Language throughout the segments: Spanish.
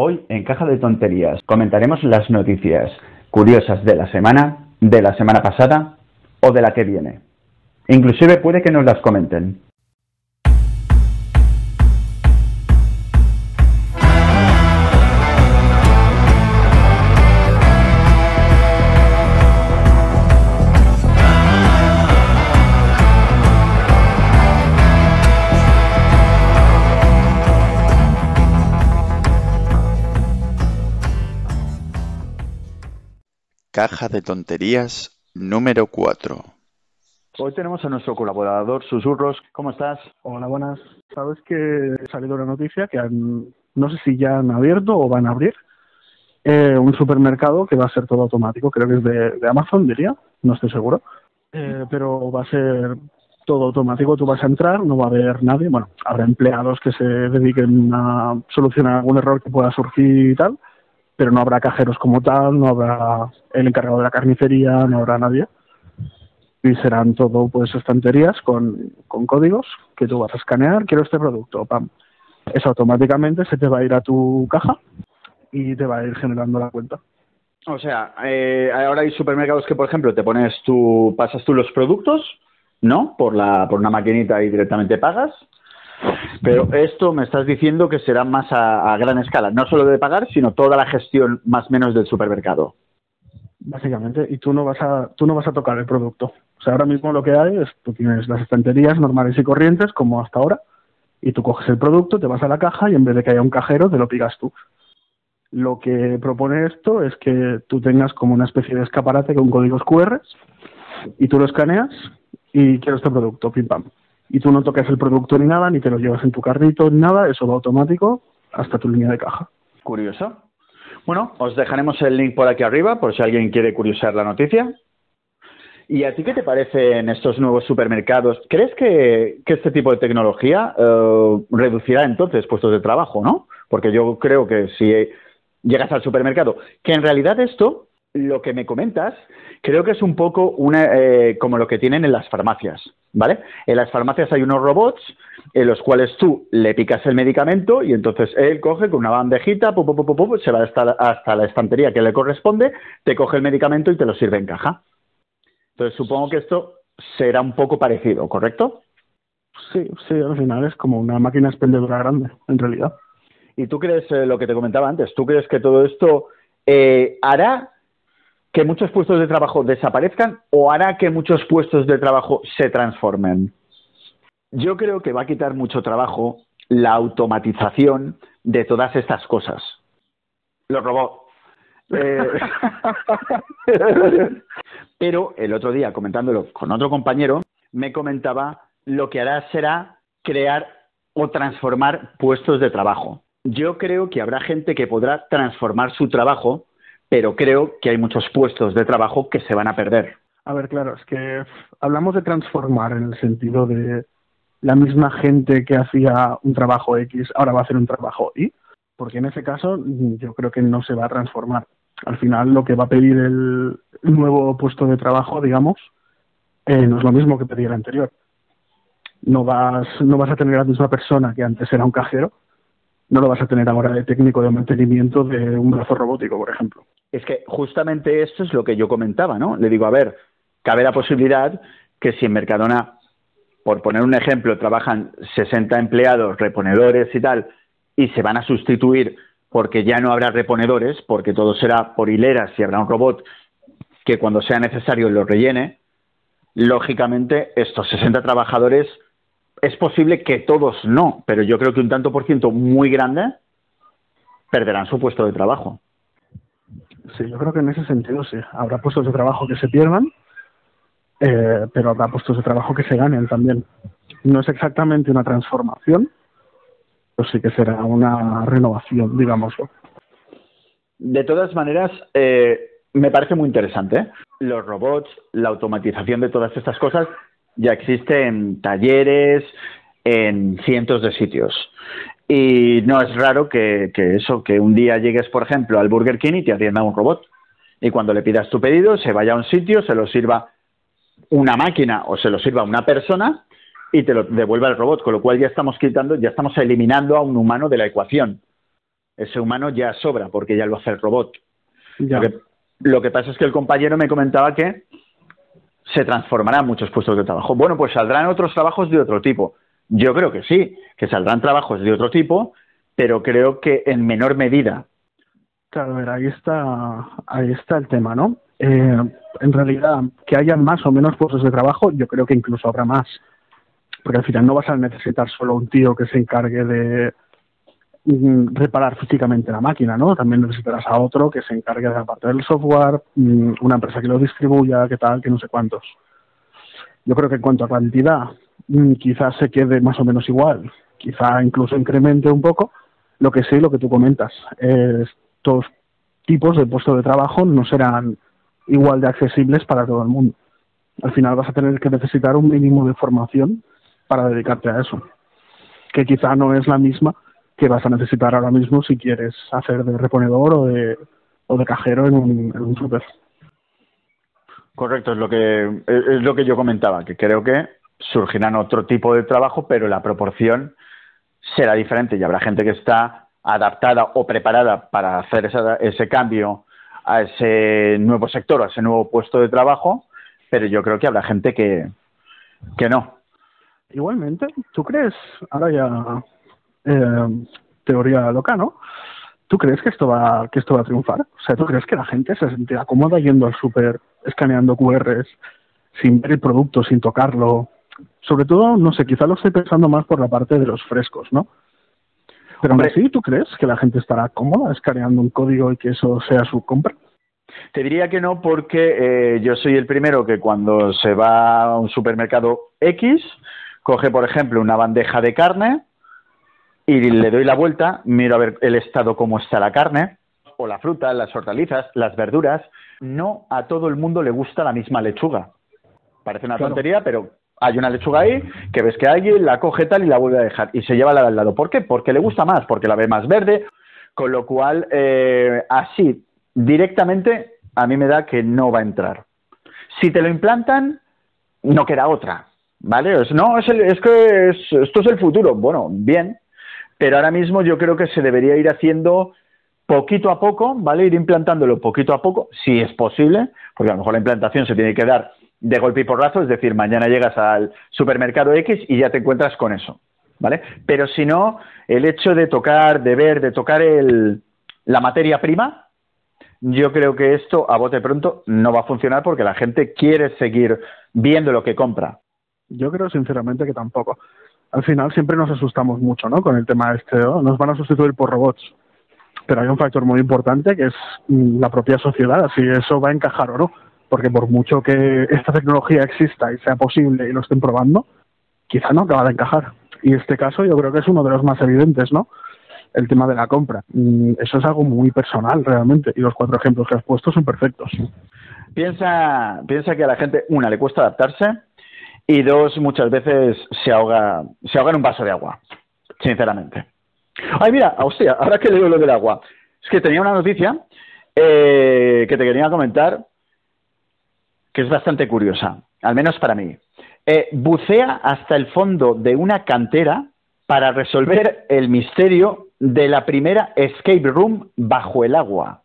Hoy en Caja de Tonterías comentaremos las noticias curiosas de la semana, de la semana pasada o de la que viene. Inclusive puede que nos las comenten. Caja de Tonterías número 4. Hoy tenemos a nuestro colaborador Susurros. ¿Cómo estás? Hola, buenas. Sabes que ha salido una noticia que han, no sé si ya han abierto o van a abrir eh, un supermercado que va a ser todo automático. Creo que es de, Amazon, diría. No estoy seguro. Eh, pero va a ser todo automático. Tú vas a entrar, no va a haber nadie. Bueno, habrá empleados que se dediquen a solucionar algún error que pueda surgir y tal pero no habrá cajeros como tal, no habrá el encargado de la carnicería, no habrá nadie. Y serán todo pues estanterías con, con códigos que tú vas a escanear, quiero este producto, pam. Eso automáticamente se te va a ir a tu caja y te va a ir generando la cuenta. O sea, eh, ahora hay supermercados que, por ejemplo, te pones tú, pasas tú los productos, ¿no? Por la, por una maquinita y directamente pagas. Pero esto me estás diciendo que será más a, gran escala, no solo de pagar, sino toda la gestión más menos del supermercado. Básicamente, y tú no vas a tú no vas a tocar el producto. O sea, ahora mismo lo que hay es tú tienes las estanterías normales y corrientes como hasta ahora y tú coges el producto, te vas a la caja y en vez de que haya un cajero te lo pigas tú. Lo que propone esto es que tú tengas como una especie de escaparate con códigos QR y tú lo escaneas y quiero este producto, pim pam y tú no tocas el producto ni nada, ni te lo llevas en tu carrito ni nada, eso va automático hasta tu línea de caja. Curioso. Bueno, os dejaremos el link por aquí arriba por si alguien quiere curiosar la noticia. ¿Y a ti qué te parece en estos nuevos supermercados? ¿Crees que, este tipo de tecnología eh, reducirá entonces puestos de trabajo, no? Porque yo creo que si llegas al supermercado, que en realidad esto, lo que me comentas, creo que es un poco una, eh, como lo que tienen en las farmacias. ¿vale? En las farmacias hay unos robots en los cuales tú le picas el medicamento y entonces él coge con una bandejita, se va hasta, hasta la estantería que le corresponde, te coge el medicamento y te lo sirve en caja. Entonces supongo que esto será un poco parecido, ¿correcto? Sí, sí, al final es como una máquina expendedora grande, en realidad. ¿Y tú crees, eh, lo que te comentaba antes, tú crees que todo esto eh, hará que muchos puestos de trabajo desaparezcan o hará que muchos puestos de trabajo se transformen? Yo creo que va a quitar mucho trabajo la automatización de todas estas cosas. Los robots. Eh, pero el otro día, comentándolo con otro compañero, me comentaba lo que hará será crear o transformar puestos de trabajo. Yo creo que habrá gente que podrá transformar su trabajo pero creo que hay muchos puestos de trabajo que se van a perder. A ver, claro, es que hablamos de transformar en el sentido de la misma gente que hacía un trabajo X ahora va a hacer un trabajo Y, porque en ese caso yo creo que no se va a transformar. Al final lo que va a pedir el nuevo puesto de trabajo, digamos, eh, no es lo mismo que pedía el anterior. No vas, no vas a tener a la misma persona que antes era un cajero, no lo vas a tener ahora de técnico de mantenimiento de un brazo robótico, por ejemplo. Es que justamente esto es lo que yo comentaba, ¿no? Le digo, a ver, cabe la posibilidad que si en Mercadona, por poner un ejemplo, trabajan 60 empleados, reponedores y tal, y se van a sustituir porque ya no habrá reponedores, porque todo será por hileras y habrá un robot que cuando sea necesario lo rellene, lógicamente estos 60 trabajadores es posible que todos no, pero yo creo que un tanto por ciento muy grande perderán su puesto de trabajo. Sí, yo creo que en ese sentido sí. Habrá puestos de trabajo que se pierdan, eh, pero habrá puestos de trabajo que se ganen también. No es exactamente una transformación, pero sí que será una renovación, digámoslo. De todas maneras, eh, me parece muy interesante. ¿eh? Los robots, la automatización de todas estas cosas, ya existe en talleres, en cientos de sitios. Y no es raro que, eso, que un día llegues, por ejemplo, al Burger King y te atienda un robot. Y cuando le pidas tu pedido, se vaya a un sitio, se lo sirva una máquina o se lo sirva una persona y te lo devuelva el robot. Con lo cual ya estamos quitando, ya estamos eliminando a un humano de la ecuación. ese humano ya sobra porque ya lo hace el robot. Lo, que, pasa es que el compañero me comentaba que se transformarán muchos puestos de trabajo. Bueno, pues saldrán otros trabajos de otro tipo. Yo creo que sí, que saldrán trabajos de otro tipo, pero creo que en menor medida. Claro, a ver, ahí está, ahí está el tema, ¿no? Eh, en realidad, que haya más o menos puestos de trabajo, yo creo que incluso habrá más. Porque al final no vas a necesitar solo un tío que se encargue de reparar físicamente la máquina, ¿no? También necesitarás a otro que se encargue de la parte del software, mm, una empresa que lo distribuya, que tal, que no sé cuántos. Yo creo que en cuanto a cantidad, mm, quizás se quede más o menos igual, quizá incluso incremente un poco. Lo que sé, lo que tú comentas, estos tipos de puestos de trabajo no serán igual de accesibles para todo el mundo. Al final vas a tener que necesitar un mínimo de formación para dedicarte a eso, que quizá no es la misma que vas a necesitar ahora mismo si quieres hacer de reponedor o de, o de cajero en un, en un super. Correcto, es lo que es lo que yo comentaba, que creo que surgirán otro tipo de trabajo, pero la proporción será diferente y habrá gente que está adaptada o preparada para hacer ese cambio a ese nuevo sector, a ese nuevo puesto de trabajo, pero yo creo que habrá gente que, que no. Igualmente, ¿tú crees, ahora ya eh, teoría loca, ¿no? ¿Tú crees que esto va que esto va a triunfar? O sea, ¿tú crees que la gente se sentirá cómoda yendo al súper, escaneando QRs, sin ver el producto, sin tocarlo? Sobre todo, no sé, quizá lo estoy pensando más por la parte de los frescos, ¿no? Pero Hombre, sí, ¿tú crees que la gente estará cómoda escaneando un código y que eso sea su compra? Te diría que no porque eh, yo soy el primero que cuando se va a un supermercado X, coge, por ejemplo, una bandeja de carne y le doy la vuelta, miro a ver el estado cómo está la carne, o la fruta, las hortalizas, las verduras. No a todo el mundo le gusta la misma lechuga. Parece una tontería, pero hay una lechuga ahí que ves que alguien la coge tal y la vuelve a dejar y se lleva la del lado. ¿Por qué? Porque le gusta más, porque la ve más verde, con lo cual eh, así directamente a mí me da que no va a entrar. Si te lo implantan, no queda otra, ¿vale? no, es, es que esto es el futuro. Bueno, bien, pero ahora mismo yo creo que se debería ir haciendo poquito a poco, ¿vale? Ir implantándolo poquito a poco, si es posible, porque a lo mejor la implantación se tiene que dar de golpe y porrazo, es decir, mañana llegas al supermercado X y ya te encuentras con eso, ¿vale? Pero si no, el hecho de tocar, de ver, de tocar el, la materia prima, yo creo que esto a bote pronto no va a funcionar porque la gente quiere seguir viendo lo que compra. Yo creo sinceramente que tampoco. Al final siempre nos asustamos mucho, ¿no? Con el tema este, nos van a sustituir por robots. Pero hay un factor muy importante que es la propia sociedad, si eso va a encajar o no porque por mucho que esta tecnología exista y sea posible y lo estén probando, quizá no acaba de encajar. Y este caso yo creo que es uno de los más evidentes, ¿no? El tema de la compra. Mm, eso es algo muy personal realmente y los cuatro ejemplos que has puesto son perfectos. Piensa, piensa que a la gente, una, le cuesta adaptarse y dos, muchas veces se ahoga, se ahoga en un vaso de agua, sinceramente. Ay, mira, hostia, ahora que leo lo del agua, es que tenía una noticia eh, que te quería comentar que es bastante curiosa, al menos para mí. Eh, bucea hasta el fondo de una cantera para resolver el misterio de la primera escape room bajo el agua.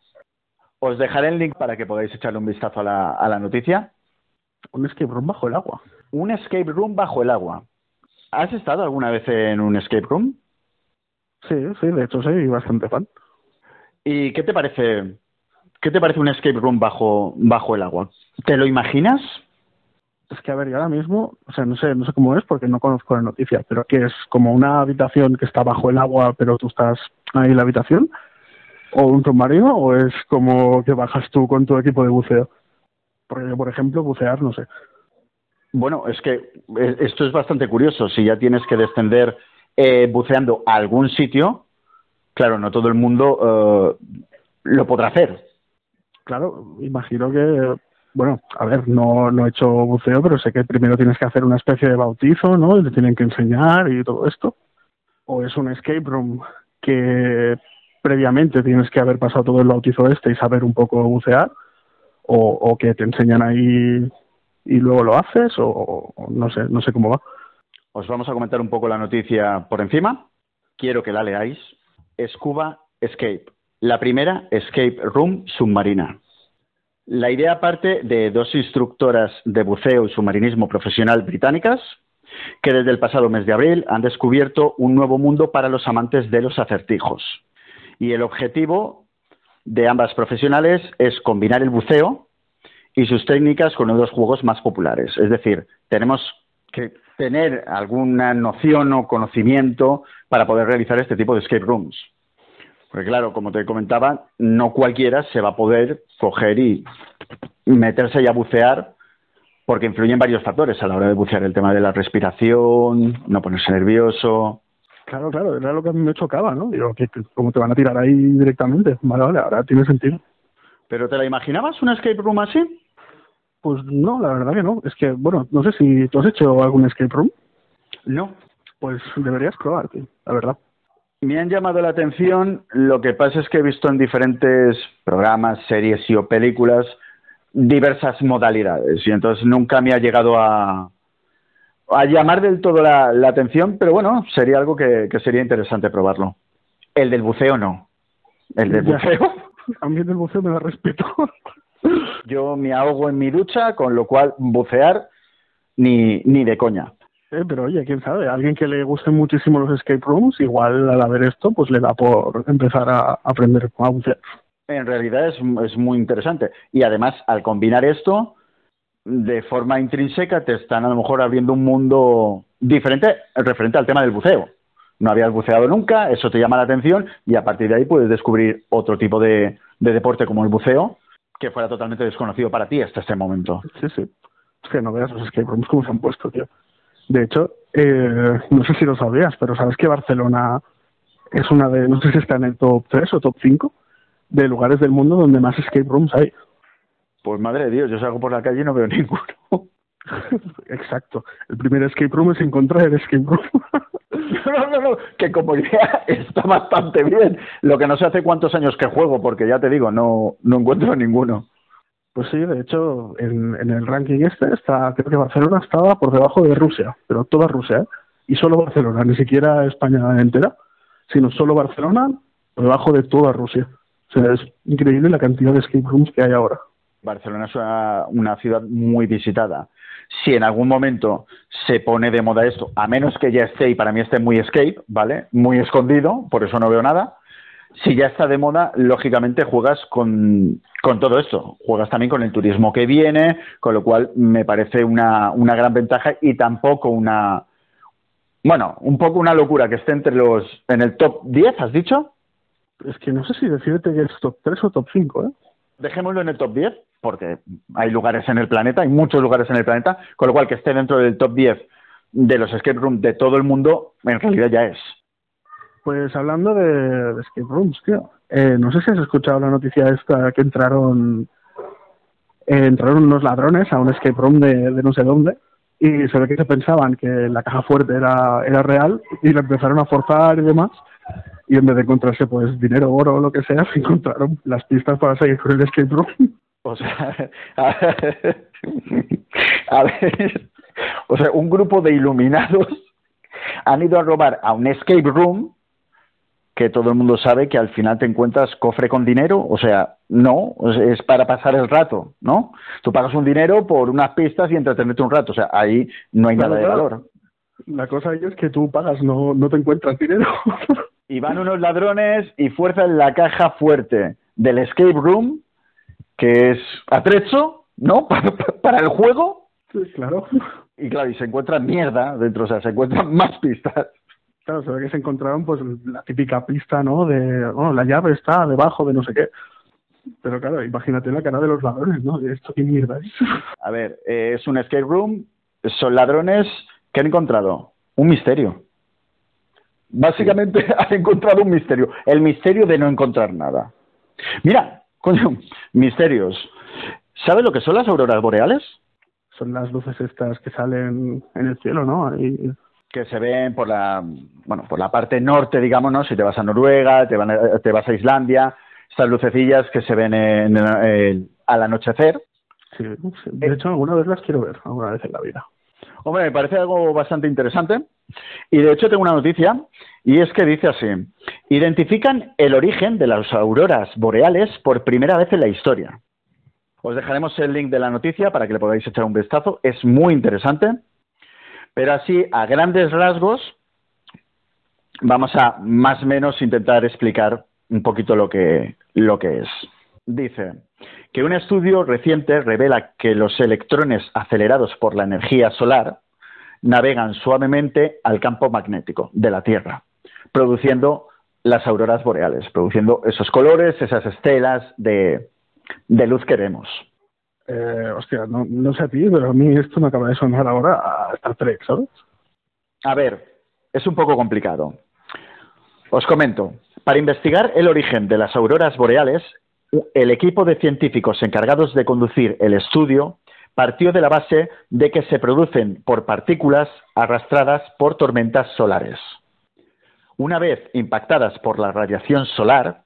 Os dejaré el link para que podáis echarle un vistazo a la, a la noticia. ¿Un escape room bajo el agua? Un escape room bajo el agua. ¿Has estado alguna vez en un escape room? Sí, sí, de hecho soy bastante fan. ¿Y qué te parece ¿Qué te parece un escape room bajo, bajo el agua? ¿Te lo imaginas? Es que, a ver, yo ahora mismo, o sea, no sé, no sé cómo es porque no conozco la noticia, pero que es como una habitación que está bajo el agua, pero tú estás ahí en la habitación, o un submarino, o es como que bajas tú con tu equipo de buceo. Porque yo, por ejemplo, bucear, no sé. Bueno, es que eh, esto es bastante curioso. Si ya tienes que descender eh, buceando a algún sitio, claro, no todo el mundo eh, lo podrá hacer claro, imagino que, bueno, a ver, no, no he hecho buceo, pero sé que primero tienes que hacer una especie de bautizo, ¿no? Y te tienen que enseñar y todo esto. O es un escape room que previamente tienes que haber pasado todo el bautizo este y saber un poco bucear, o, o que te enseñan ahí y luego lo haces, o, no sé, no sé cómo va. Os vamos a comentar un poco la noticia por encima. Quiero que la leáis. Scuba Escape. La primera, Escape Room submarina. La idea parte de dos instructoras de buceo y submarinismo profesional británicas que desde el pasado mes de abril han descubierto un nuevo mundo para los amantes de los acertijos. Y el objetivo de ambas profesionales es combinar el buceo y sus técnicas con uno de los juegos más populares. Es decir, tenemos que tener alguna noción o conocimiento para poder realizar este tipo de escape rooms. Porque claro, como te comentaba, no cualquiera se va a poder coger y meterse y a bucear porque influyen varios factores a la hora de bucear, el tema de la respiración, no ponerse nervioso. Claro, claro, era lo que a mí me chocaba, ¿no? Digo, que, ¿cómo te van a tirar ahí directamente? Vale, vale, ahora tiene sentido. ¿Pero te la imaginabas una escape room así? Pues no, la verdad que no. Es que, bueno, no sé si tú has hecho algún escape room. No. Pues deberías probar, la verdad. Me han llamado la atención, lo que pasa es que he visto en diferentes programas, series y o películas diversas modalidades y entonces nunca me ha llegado a, a llamar del todo la, atención, pero bueno, sería algo que, sería interesante probarlo. El del buceo no. El del buceo. A mí el del buceo me da respeto. Yo me ahogo en mi ducha, con lo cual bucear ni, ni de coña. Eh, pero oye, quién sabe, alguien que le guste muchísimo los escape rooms, igual al ver esto, pues le da por empezar a aprender a bucear. En realidad es, es muy interesante. Y además, al combinar esto, de forma intrínseca te están a lo mejor abriendo un mundo diferente referente al tema del buceo. No habías buceado nunca, eso te llama la atención y a partir de ahí puedes descubrir otro tipo de, deporte como el buceo que fuera totalmente desconocido para ti hasta este momento. Sí, sí. Es que no veas los escape rooms como se han puesto, tío. De hecho, eh, no sé si lo sabías, pero sabes que Barcelona es una de, no sé si está en el top 3 o top 5 de lugares del mundo donde más escape rooms hay. Pues madre de Dios, yo salgo por la calle y no veo ninguno. Exacto. El primer escape room es encontrar el escape room. no, no, no, que como idea está bastante bien. Lo que no sé hace cuántos años que juego, porque ya te digo, no, no encuentro ninguno. Pues sí, de hecho, en, en el ranking este está, creo que Barcelona estaba por debajo de Rusia, pero toda Rusia, ¿eh? y solo Barcelona, ni siquiera España entera, sino solo Barcelona por debajo de toda Rusia. O sea, es increíble la cantidad de escape rooms que hay ahora. Barcelona es una, ciudad muy visitada. Si en algún momento se pone de moda esto, a menos que ya esté, y para mí esté muy escape, ¿vale? Muy escondido, por eso no veo nada. Si ya está de moda, lógicamente juegas con, con todo esto. Juegas también con el turismo que viene, con lo cual me parece una, una gran ventaja y tampoco una, bueno, un poco una locura que esté entre los, en el top 10, ¿has dicho? Es que no sé si decirte que es top 3 o top 5, ¿eh? Dejémoslo en el top 10, porque hay lugares en el planeta, hay muchos lugares en el planeta, con lo cual que esté dentro del top 10 de los escape rooms de todo el mundo, en realidad ya es. Pues hablando de, escape rooms, tío, eh, no sé si has escuchado la noticia esta que entraron eh, entraron unos ladrones a un escape room de, no sé dónde y se ve que se pensaban que la caja fuerte era, era real y la empezaron a forzar y demás y en vez de encontrarse pues dinero, oro o lo que sea, se encontraron las pistas para seguir con el escape room. O sea, a ver, o sea, un grupo de iluminados han ido a robar a un escape room que todo el mundo sabe que al final te encuentras cofre con dinero, o sea, no, es para pasar el rato, ¿no? Tú pagas un dinero por unas pistas y entretenerte un rato, o sea, ahí no hay nada de valor. La cosa es que tú pagas, no, no te encuentras dinero. y van unos ladrones y fuerzan la caja fuerte del escape room, que es atrecho, ¿no? Para, el juego. Sí, claro. Y claro, y se encuentran mierda dentro, o sea, se encuentran más pistas. Claro, se ve que se encontraron pues la típica pista, ¿no? De, bueno, la llave está debajo de no sé qué. Pero claro, imagínate la cara de los ladrones, ¿no? ¿Esto qué mierda es? A ver, eh, es un escape room, son ladrones que han encontrado un misterio. Básicamente ha encontrado un misterio, el misterio de no encontrar nada. Mira, coño, misterios. ¿Sabes lo que son las auroras boreales? Son las luces estas que salen en el cielo, ¿no? Que se ven por la, bueno, por la parte norte, digamos, ¿no? Si te vas a Noruega, te, te vas a Islandia, estas lucecillas que se ven en, al anochecer. Sí, de hecho alguna vez las quiero ver, alguna vez en la vida. Hombre, me parece algo bastante interesante Y de hecho tengo una noticia y es que dice así, identifican el origen de las auroras boreales por primera vez en la historia. Os dejaremos el link de la noticia para que le podáis echar un vistazo. Es muy interesante. Pero así, a grandes rasgos, vamos a más o menos intentar explicar un poquito lo que, lo que es. Dice que un estudio reciente revela que los electrones acelerados por la energía solar navegan suavemente al campo magnético de la Tierra, produciendo las auroras boreales, produciendo esos colores, esas estelas de, de luz que vemos. Eh, hostia, no, no sé a ti, pero a mí esto me acaba de sonar ahora a Star Trek, ¿sabes? A ver, es un poco complicado. Os comento, para investigar el origen de las auroras boreales, el equipo de científicos encargados de conducir el estudio partió de la base de que se producen por partículas arrastradas por tormentas solares. Una vez impactadas por la radiación solar,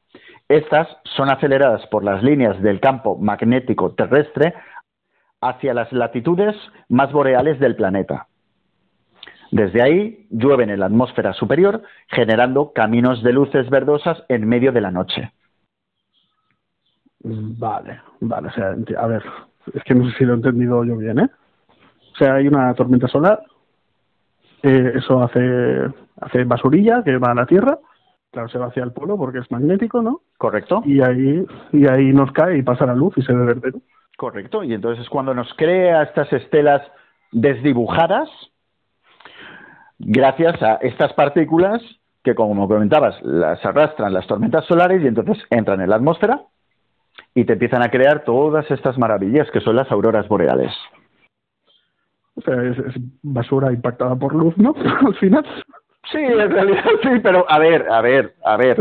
estas son aceleradas por las líneas del campo magnético terrestre hacia las latitudes más boreales del planeta. Desde ahí llueven en la atmósfera superior, generando caminos de luces verdosas en medio de la noche. Vale, vale, a ver, es que no sé si lo he entendido yo bien, ¿eh? O sea, hay una tormenta solar, eh, eso hace, hace basurilla que va a la Tierra, Claro, se va hacia el polo porque es magnético, ¿no? Correcto. Y ahí, y ahí nos cae y pasa la luz y se ve verde. Correcto. Y entonces es cuando nos crea estas estelas desdibujadas gracias a estas partículas que, como comentabas, las arrastran las tormentas solares y entonces entran en la atmósfera y te empiezan a crear todas estas maravillas que son las auroras boreales. O sea, es basura impactada por luz, ¿no? Al final. Sí, en realidad sí, pero a ver, a ver, a ver.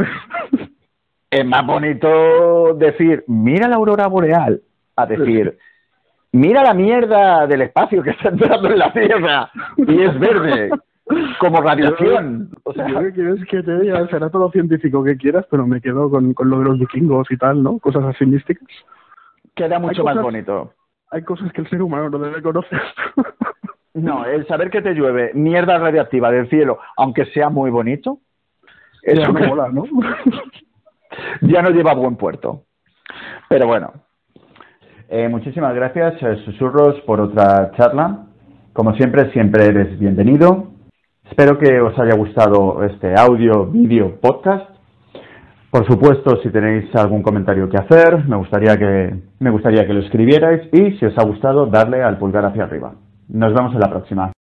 Es más bonito decir, mira la aurora boreal, a decir, mira la mierda del espacio que está entrando en la Tierra y es verde, como radiación. O sea, ¿qué quieres que te diga? Será todo científico que quieras, pero me quedo con, con lo de los vikingos y tal, ¿no? Cosas así místicas. Queda mucho más bonito. Hay cosas que el ser humano no debe conocer. No, el saber que te llueve mierda radiactiva del cielo, aunque sea muy bonito, eso ya no mola, ¿no? ya no lleva a buen puerto. Pero bueno, eh, muchísimas gracias, eh, Susurros, por otra charla. Como siempre, siempre eres bienvenido. Espero que os haya gustado este audio, vídeo, podcast. Por supuesto, si tenéis algún comentario que hacer, me gustaría que, me gustaría que lo escribierais y si os ha gustado, darle al pulgar hacia arriba. Nos vemos en la próxima.